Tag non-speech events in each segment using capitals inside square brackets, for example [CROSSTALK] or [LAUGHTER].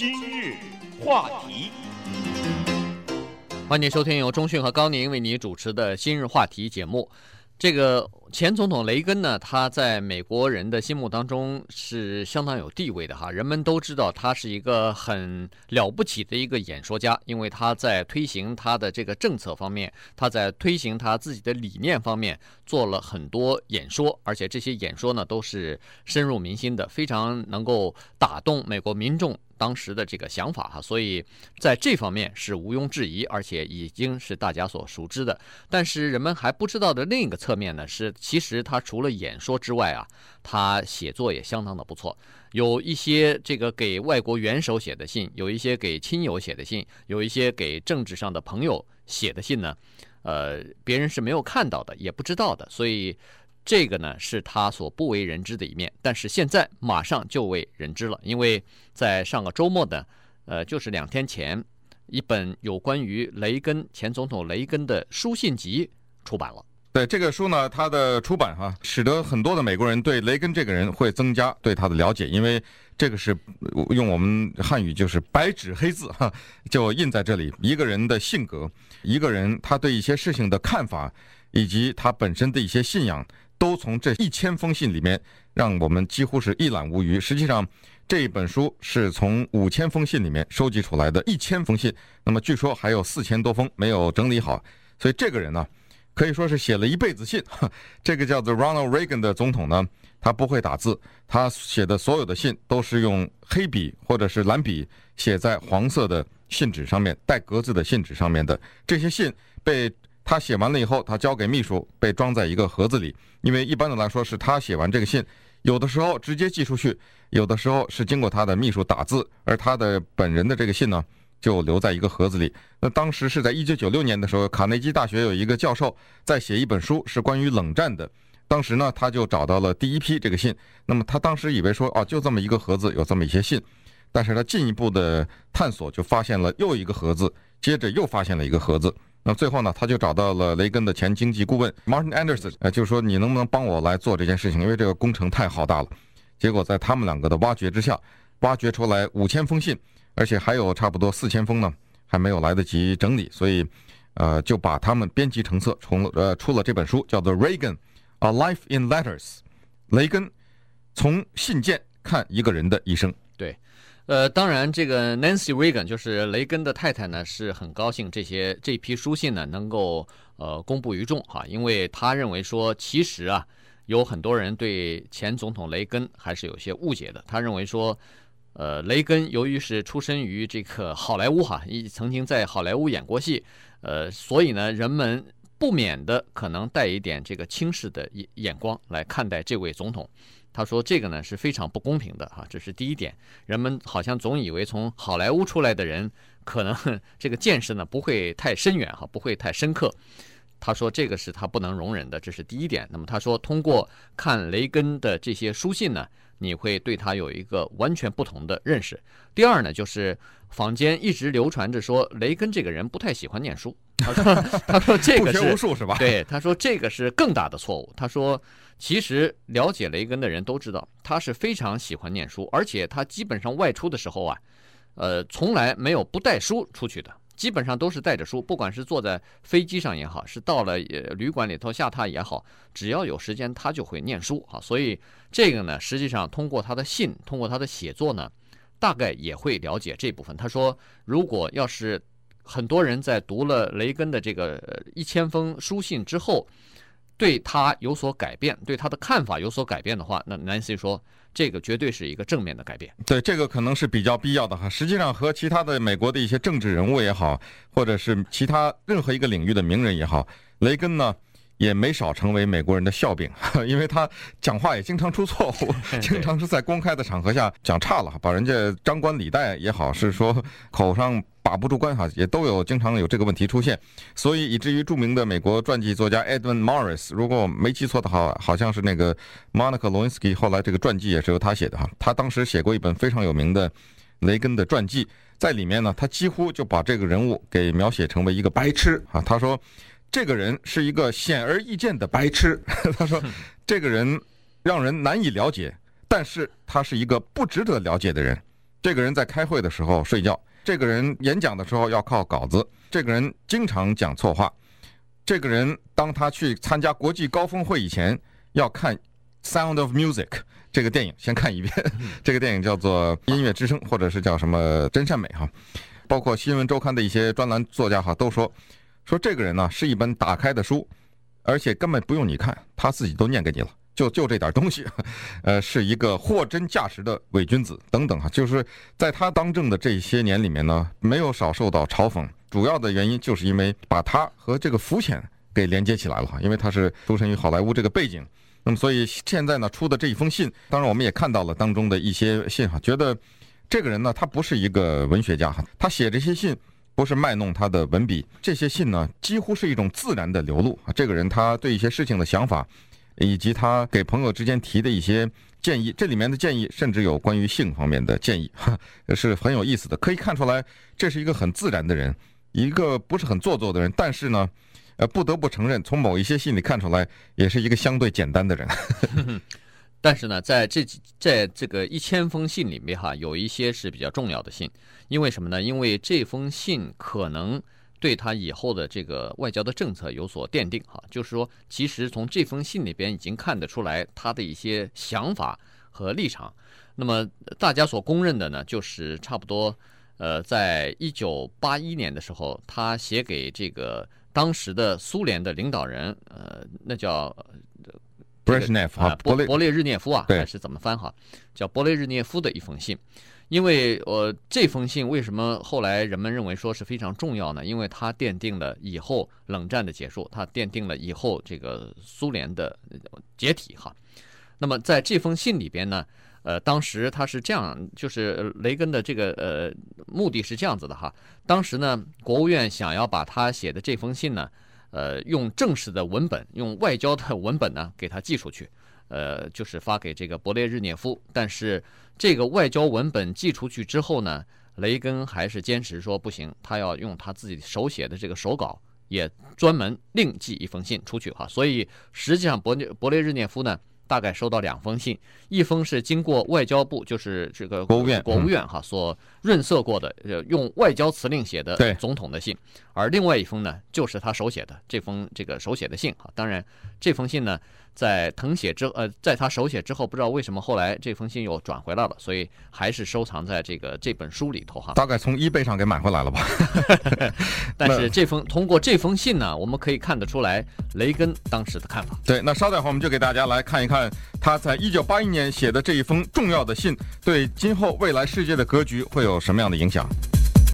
今日话题，欢迎收听由中讯和高宁为你主持的《今日话题》节目。这个前总统雷根呢，他在美国人的心目当中是相当有地位的哈，人们都知道他是一个很了不起的一个演说家，因为他在推行他的这个政策方面，他在推行他自己的理念方面做了很多演说，而且这些演说呢都是深入民心的，非常能够打动美国民众。当时的这个想法哈，所以在这方面是毋庸置疑，而且已经是大家所熟知的。但是人们还不知道的另一个侧面呢，是其实他除了演说之外啊，他写作也相当的不错。有一些这个给外国元首写的信，有一些给亲友写的信，有一些给政治上的朋友写的信呢，呃，别人是没有看到的，也不知道的，所以。这个呢是他所不为人知的一面，但是现在马上就为人知了，因为在上个周末呢，呃，就是两天前，一本有关于雷根前总统雷根的书信集出版了。对这个书呢，它的出版哈、使得很多的美国人对雷根这个人会增加对他的了解，因为这个是用我们汉语就是白纸黑字哈，就印在这里，一个人的性格，一个人他对一些事情的看法，以及他本身的一些信仰。都从这一千封信里面，让我们几乎是一览无余。实际上，这一本书是从五千封信里面收集出来的，一千封信。那么据说还有四千多封没有整理好，所以这个人呢，可以说是写了一辈子信。[LAUGHS] 这个叫做 Ronald Reagan 的总统呢，他不会打字，他写的所有的信都是用黑笔或者是蓝笔写在黄色的信纸上面，带格子的信纸上面的。这些信被。他写完了以后，他交给秘书，被装在一个盒子里。因为一般的来说，是他写完这个信，有的时候直接寄出去，有的时候是经过他的秘书打字，而他的本人的这个信呢，就留在一个盒子里。那当时是在一九九六年的时候，卡内基大学有一个教授在写一本书，是关于冷战的。当时呢，他就找到了第一批这个信。那么他当时以为说，哦，就这么一个盒子，有这么一些信。但是他进一步的探索，就发现了又一个盒子，接着又发现了一个盒子。那最后呢，他就找到了雷根的前经济顾问 Martin Anderson，呃，就说你能不能帮我来做这件事情？因为这个工程太浩大了。结果在他们两个的挖掘之下，挖掘出来五千封信，而且还有差不多四千封呢，还没有来得及整理，所以，呃，就把他们编辑成册，从呃出了这本书，叫做《Reagan: A Life in Letters》，雷根从信件看一个人的一生。对。呃，当然，这个 Nancy Reagan 就是雷根的太太呢，是很高兴这些这批书信呢能够呃公布于众哈，因为他认为说，其实啊，有很多人对前总统雷根还是有些误解的。他认为说，呃，雷根由于是出身于这个好莱坞哈，一曾经在好莱坞演过戏，呃，所以呢，人们不免的可能带一点这个轻视的眼眼光来看待这位总统。他说：“这个呢是非常不公平的哈，这是第一点。人们好像总以为从好莱坞出来的人，可能这个见识呢不会太深远哈，不会太深刻。他说这个是他不能容忍的，这是第一点。那么他说，通过看雷根的这些书信呢，你会对他有一个完全不同的认识。第二呢，就是坊间一直流传着说雷根这个人不太喜欢念书。他说，他说这个是不学无术是吧？对，他说这个是更大的错误。他说。”其实了解雷根的人都知道，他是非常喜欢念书，而且他基本上外出的时候啊，呃，从来没有不带书出去的，基本上都是带着书，不管是坐在飞机上也好，是到了旅馆里头下榻也好，只要有时间他就会念书啊。所以这个呢，实际上通过他的信，通过他的写作呢，大概也会了解这部分。他说，如果要是很多人在读了雷根的这个一千封书信之后，对他有所改变，对他的看法有所改变的话，那 Nancy 说，这个绝对是一个正面的改变。对，这个可能是比较必要的哈。实际上，和其他的美国的一些政治人物也好，或者是其他任何一个领域的名人也好，雷根呢也没少成为美国人的笑柄，[LAUGHS] 因为他讲话也经常出错误，[LAUGHS] 经常是在公开的场合下讲差了，把人家张冠李戴也好，是说口上。把不住关哈，也都有经常有这个问题出现，所以以至于著名的美国传记作家 Edmund Morris，如果我没记错的话，好像是那个 Monica Lewinsky，后来这个传记也是由他写的哈。他当时写过一本非常有名的雷根的传记，在里面呢，他几乎就把这个人物给描写成为一个白痴啊。他说，这个人是一个显而易见的白痴。[LAUGHS] 他说，这个人让人难以了解，但是他是一个不值得了解的人。这个人在开会的时候睡觉，这个人演讲的时候要靠稿子，这个人经常讲错话，这个人当他去参加国际高峰会以前要看《Sound of Music》这个电影，先看一遍。[LAUGHS] 这个电影叫做《音乐之声》，或者是叫什么《真善美》哈。包括《新闻周刊》的一些专栏作家哈都说，说这个人呢是一本打开的书，而且根本不用你看，他自己都念给你了。就就这点东西，[LAUGHS] 呃，是一个货真价实的伪君子等等哈，就是在他当政的这些年里面呢，没有少受到嘲讽。主要的原因就是因为把他和这个浮潜给连接起来了哈，因为他是出身于好莱坞这个背景。那么所以现在呢出的这一封信，当然我们也看到了当中的一些信哈，觉得这个人呢他不是一个文学家哈，他写这些信不是卖弄他的文笔，这些信呢几乎是一种自然的流露。这个人他对一些事情的想法。以及他给朋友之间提的一些建议，这里面的建议甚至有关于性方面的建议，哈 [LAUGHS] 是很有意思的。可以看出来，这是一个很自然的人，一个不是很做作的人。但是呢，呃，不得不承认，从某一些信里看出来，也是一个相对简单的人。[LAUGHS] 但是呢，在这在这个一千封信里面哈，有一些是比较重要的信，因为什么呢？因为这封信可能。对他以后的这个外交的政策有所奠定，哈，就是说，其实从这封信里边已经看得出来他的一些想法和立场。那么大家所公认的呢，就是差不多，呃，在一九八一年的时候，他写给这个当时的苏联的领导人，呃，那叫布列日涅夫啊，波波列日涅夫啊，还是怎么翻哈？叫波列日涅夫的一封信。因为呃，这封信为什么后来人们认为说是非常重要呢？因为它奠定了以后冷战的结束，它奠定了以后这个苏联的解体哈。那么在这封信里边呢，呃，当时他是这样，就是雷根的这个呃目的是这样子的哈。当时呢，国务院想要把他写的这封信呢，呃，用正式的文本，用外交的文本呢，给他寄出去。呃，就是发给这个勃列日涅夫，但是这个外交文本寄出去之后呢，雷根还是坚持说不行，他要用他自己手写的这个手稿，也专门另寄一封信出去哈。所以实际上勃列勃列日涅夫呢，大概收到两封信，一封是经过外交部，就是这个国务院国务院哈所润色过的，呃，用外交辞令写的总统的信，而另外一封呢，就是他手写的这封这个手写的信哈。当然这封信呢。在誊写之呃，在他手写之后，不知道为什么后来这封信又转回来了，所以还是收藏在这个这本书里头哈。大概从 eBay 上给买回来了吧。[LAUGHS] 但是这封通过这封信呢，我们可以看得出来雷根当时的看法。对，那稍待会儿我们就给大家来看一看他在一九八一年写的这一封重要的信，对今后未来世界的格局会有什么样的影响。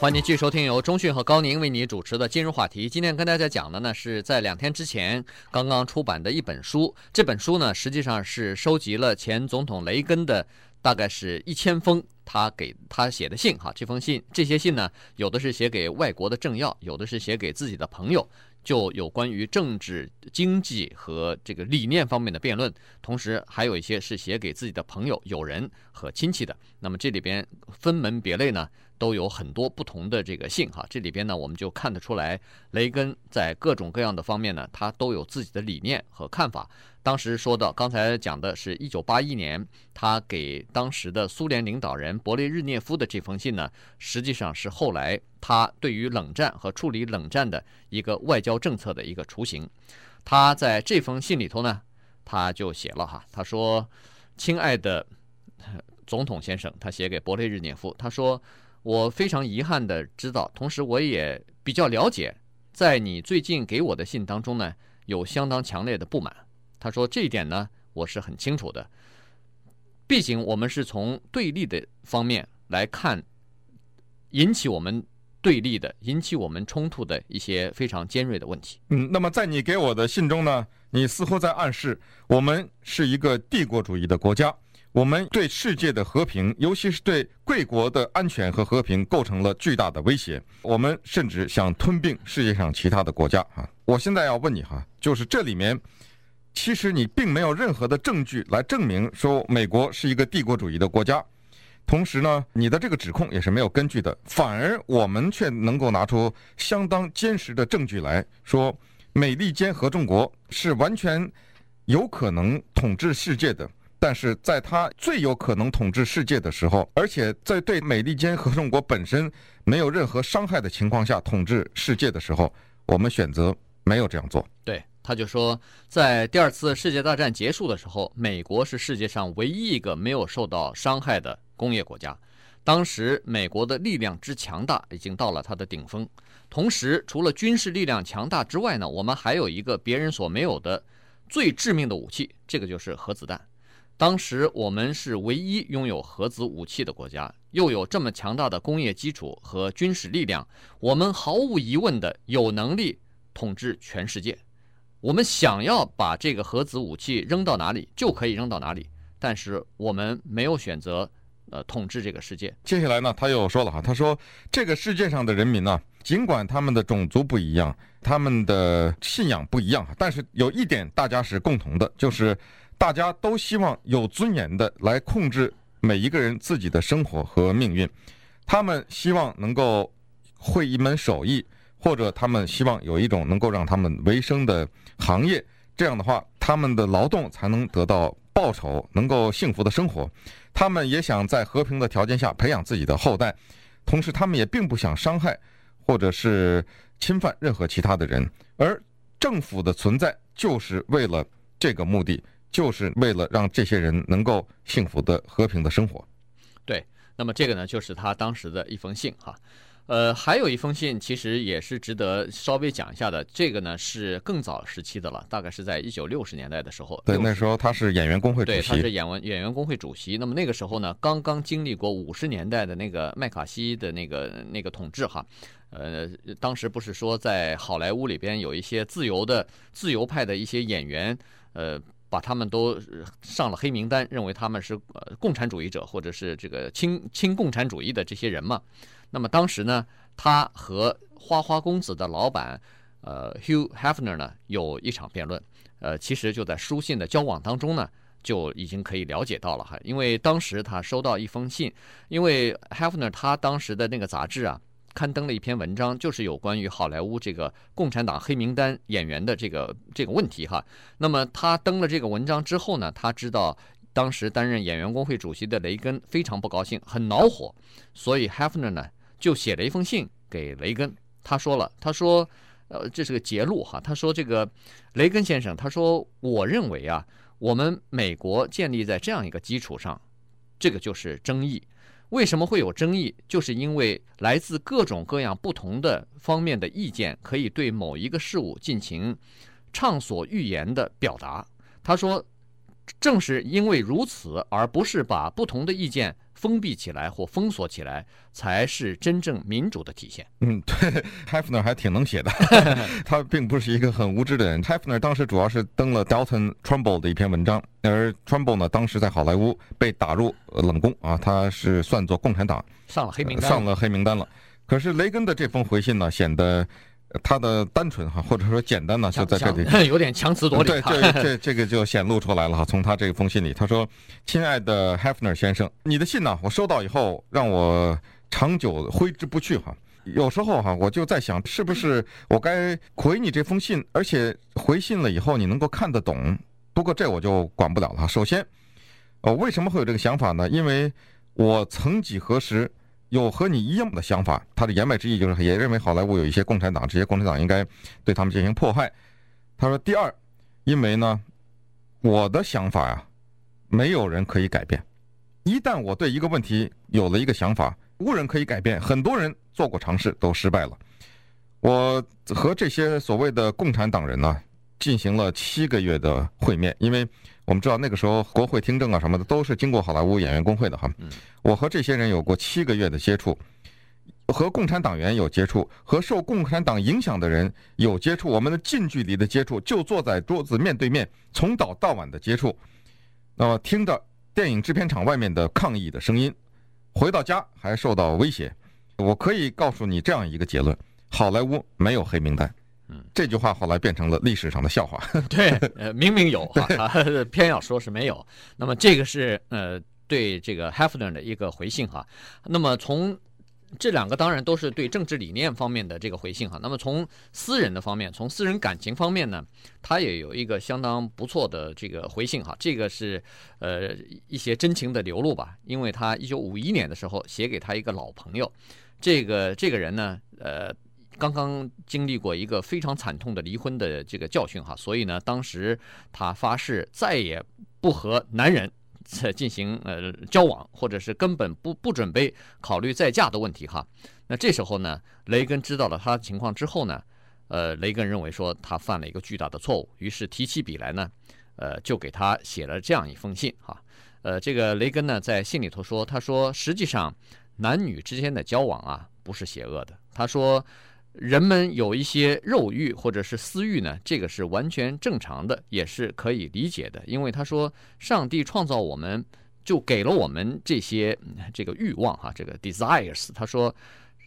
欢迎继续收听由中讯和高宁为你主持的今日话题。今天跟大家讲的呢，是在两天之前刚刚出版的一本书。这本书呢，实际上是收集了前总统雷根的大概是一千封他给他写的信。哈，这封信，这些信呢，有的是写给外国的政要，有的是写给自己的朋友，就有关于政治、经济和这个理念方面的辩论。同时，还有一些是写给自己的朋友、友人和亲戚的。那么这里边分门别类呢，都有很多不同的这个信哈，这里边呢，我们就看得出来，雷根在各种各样的方面呢，他都有自己的理念和看法。当时说的，刚才讲的是一九八一年，他给当时的苏联领导人勃列日涅夫的这封信呢，实际上是后来他对于冷战和处理冷战的一个外交政策的一个雏形。他在这封信里头呢，他就写了哈，他说：“亲爱的总统先生，他写给勃列日涅夫，他说。”我非常遗憾地知道，同时我也比较了解，在你最近给我的信当中呢，有相当强烈的不满。他说这一点呢，我是很清楚的。毕竟我们是从对立的方面来看，引起我们对立的、引起我们冲突的一些非常尖锐的问题。嗯，那么在你给我的信中呢，你似乎在暗示我们是一个帝国主义的国家。我们对世界的和平，尤其是对贵国的安全和和平，构成了巨大的威胁。我们甚至想吞并世界上其他的国家啊！我现在要问你哈，就是这里面，其实你并没有任何的证据来证明说美国是一个帝国主义的国家，同时呢，你的这个指控也是没有根据的。反而我们却能够拿出相当坚实的证据来说，美利坚合众国是完全有可能统治世界的。但是在他最有可能统治世界的时候，而且在对美利坚合众国本身没有任何伤害的情况下统治世界的时候，我们选择没有这样做。对，他就说，在第二次世界大战结束的时候，美国是世界上唯一一个没有受到伤害的工业国家。当时美国的力量之强大已经到了它的顶峰。同时，除了军事力量强大之外呢，我们还有一个别人所没有的最致命的武器，这个就是核子弹。当时我们是唯一拥有核子武器的国家，又有这么强大的工业基础和军事力量，我们毫无疑问的有能力统治全世界。我们想要把这个核子武器扔到哪里就可以扔到哪里，但是我们没有选择。呃，统治这个世界。接下来呢，他又说了哈，他说这个世界上的人民呢，尽管他们的种族不一样，他们的信仰不一样，但是有一点大家是共同的，就是大家都希望有尊严的来控制每一个人自己的生活和命运。他们希望能够会一门手艺，或者他们希望有一种能够让他们维生的行业。这样的话，他们的劳动才能得到报酬，能够幸福的生活。他们也想在和平的条件下培养自己的后代，同时他们也并不想伤害或者是侵犯任何其他的人，而政府的存在就是为了这个目的，就是为了让这些人能够幸福的、和平的生活。对，那么这个呢，就是他当时的一封信哈。呃，还有一封信，其实也是值得稍微讲一下的。这个呢是更早时期的了，大概是在一九六十年代的时候。对，那时候他是演员工会主席。对，他是演员演员工会主席。那么那个时候呢，刚刚经历过五十年代的那个麦卡锡的那个那个统治哈。呃，当时不是说在好莱坞里边有一些自由的自由派的一些演员，呃，把他们都上了黑名单，认为他们是呃共产主义者或者是这个亲亲共产主义的这些人嘛。那么当时呢，他和花花公子的老板，呃，Hugh Hefner 呢，有一场辩论。呃，其实就在书信的交往当中呢，就已经可以了解到了哈。因为当时他收到一封信，因为 Hefner 他当时的那个杂志啊，刊登了一篇文章，就是有关于好莱坞这个共产党黑名单演员的这个这个问题哈。那么他登了这个文章之后呢，他知道。当时担任演员工会主席的雷根非常不高兴，很恼火，所以 Hefner 呢就写了一封信给雷根。他说了，他说，呃，这是个结录哈。他说这个雷根先生，他说，我认为啊，我们美国建立在这样一个基础上，这个就是争议。为什么会有争议？就是因为来自各种各样不同的方面的意见，可以对某一个事物进行畅所欲言的表达。他说。正是因为如此，而不是把不同的意见封闭起来或封锁起来，才是真正民主的体现。嗯，[LAUGHS] 对，Hefner 还挺能写的，[LAUGHS] 他并不是一个很无知的人。Hefner 当时主要是登了 Dalton Trumbo 的一篇文章，而 Trumbo 呢，当时在好莱坞被打入冷宫啊，他是算作共产党上了黑名单，上了黑名单了。可是雷根的这封回信呢，显得。他的单纯哈，或者说简单呢，就在这里 [LAUGHS] 有点强词夺理。对，这这这个就显露出来了哈。从他这封信里，他说：“亲爱的 Hefner 先生，你的信呢，我收到以后让我长久挥之不去哈。有时候哈，我就在想，是不是我该回你这封信，而且回信了以后你能够看得懂。不过这我就管不了了。首先，呃，为什么会有这个想法呢？因为我曾几何时。”有和你一样的想法，他的言外之意就是也认为好莱坞有一些共产党，这些共产党应该对他们进行迫害。他说：“第二，因为呢，我的想法呀，没有人可以改变。一旦我对一个问题有了一个想法，无人可以改变。很多人做过尝试都失败了。我和这些所谓的共产党人呢，进行了七个月的会面，因为。”我们知道那个时候国会听证啊什么的都是经过好莱坞演员工会的哈。我和这些人有过七个月的接触，和共产党员有接触，和受共产党影响的人有接触。我们的近距离的接触就坐在桌子面对面，从早到晚的接触。那么听着电影制片厂外面的抗议的声音，回到家还受到威胁。我可以告诉你这样一个结论：好莱坞没有黑名单。嗯，这句话后来变成了历史上的笑话。[LAUGHS] 对，呃，明明有 [LAUGHS] 哈，他 [LAUGHS] 偏要说是没有。那么这个是呃对这个 Hefner 的一个回信哈。那么从这两个当然都是对政治理念方面的这个回信哈。那么从私人的方面，从私人感情方面呢，他也有一个相当不错的这个回信哈。这个是呃一些真情的流露吧，因为他一九五一年的时候写给他一个老朋友，这个这个人呢，呃，刚刚经历过一个非常惨痛的离婚的这个教训哈，所以呢，当时他发誓再也不和男人。在进行呃交往，或者是根本不不准备考虑再嫁的问题哈。那这时候呢，雷根知道了他情况之后呢，呃，雷根认为说他犯了一个巨大的错误，于是提起笔来呢，呃，就给他写了这样一封信哈。呃，这个雷根呢在信里头说，他说实际上男女之间的交往啊不是邪恶的，他说。人们有一些肉欲或者是私欲呢，这个是完全正常的，也是可以理解的。因为他说，上帝创造我们，就给了我们这些这个欲望哈，这个 desires。他说，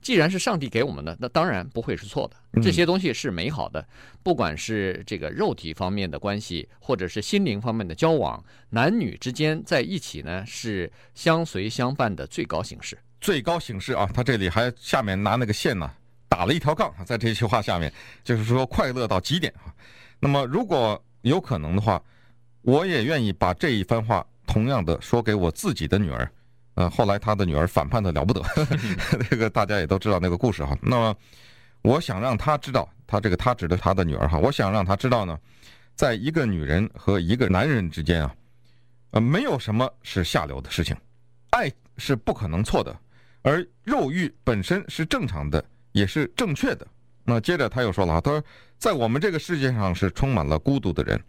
既然是上帝给我们的，那当然不会是错的。这些东西是美好的，不管是这个肉体方面的关系，或者是心灵方面的交往，男女之间在一起呢，是相随相伴的最高形式。最高形式啊，他这里还下面拿那个线呢。打了一条杠，在这句话下面，就是说快乐到极点啊。那么，如果有可能的话，我也愿意把这一番话同样的说给我自己的女儿。呃，后来他的女儿反叛的了不得，[LAUGHS] 这个大家也都知道那个故事哈。那么，我想让他知道，他这个他指的他的女儿哈，我想让他知道呢，在一个女人和一个男人之间啊，呃，没有什么是下流的事情，爱是不可能错的，而肉欲本身是正常的。也是正确的。那接着他又说了，他说，在我们这个世界上是充满了孤独的人，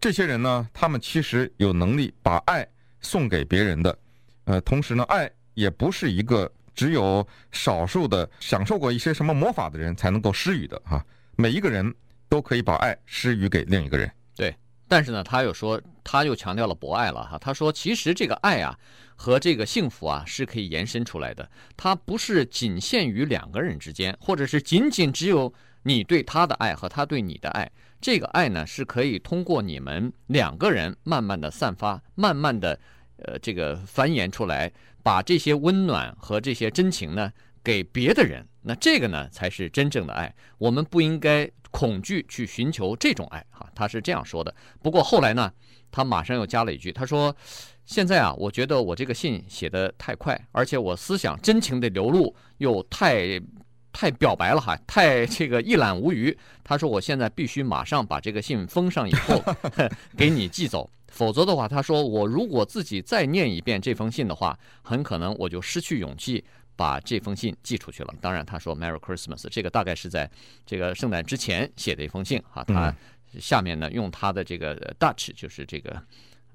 这些人呢，他们其实有能力把爱送给别人的。呃，同时呢，爱也不是一个只有少数的享受过一些什么魔法的人才能够施予的哈。每一个人都可以把爱施予给另一个人。对，但是呢，他又说，他又强调了博爱了哈。他说，其实这个爱啊。和这个幸福啊是可以延伸出来的，它不是仅限于两个人之间，或者是仅仅只有你对他的爱和他对你的爱。这个爱呢是可以通过你们两个人慢慢的散发，慢慢的呃这个繁衍出来，把这些温暖和这些真情呢给别的人。那这个呢才是真正的爱。我们不应该恐惧去寻求这种爱哈，他是这样说的。不过后来呢，他马上又加了一句，他说。现在啊，我觉得我这个信写得太快，而且我思想真情的流露又太太表白了哈，[LAUGHS] 太这个一览无余。他说我现在必须马上把这个信封上以后 [LAUGHS] 给你寄走，否则的话，他说我如果自己再念一遍这封信的话，很可能我就失去勇气把这封信寄出去了。当然，他说 Merry Christmas，这个大概是在这个圣诞之前写的一封信哈。他下面呢用他的这个 Dutch 就是这个。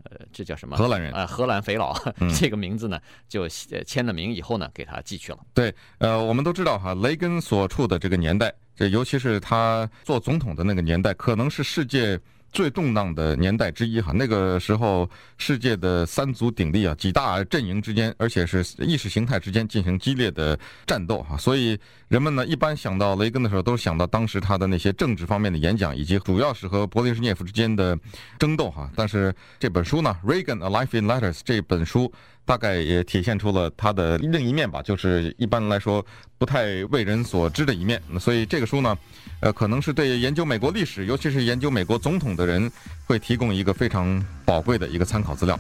呃，这叫什么？荷兰人啊、呃，荷兰肥佬、嗯、[LAUGHS] 这个名字呢，就签了名以后呢，给他寄去了。对，呃，我们都知道哈，雷根所处的这个年代，这尤其是他做总统的那个年代，可能是世界。最动荡的年代之一哈，那个时候世界的三足鼎立啊，几大阵营之间，而且是意识形态之间进行激烈的战斗哈，所以人们呢一般想到雷根的时候，都想到当时他的那些政治方面的演讲，以及主要是和勃列日涅夫之间的争斗哈。但是这本书呢，《Reagan: A Life in Letters》这本书。大概也体现出了他的另一面吧，就是一般来说不太为人所知的一面。所以这个书呢，呃，可能是对研究美国历史，尤其是研究美国总统的人，会提供一个非常宝贵的一个参考资料。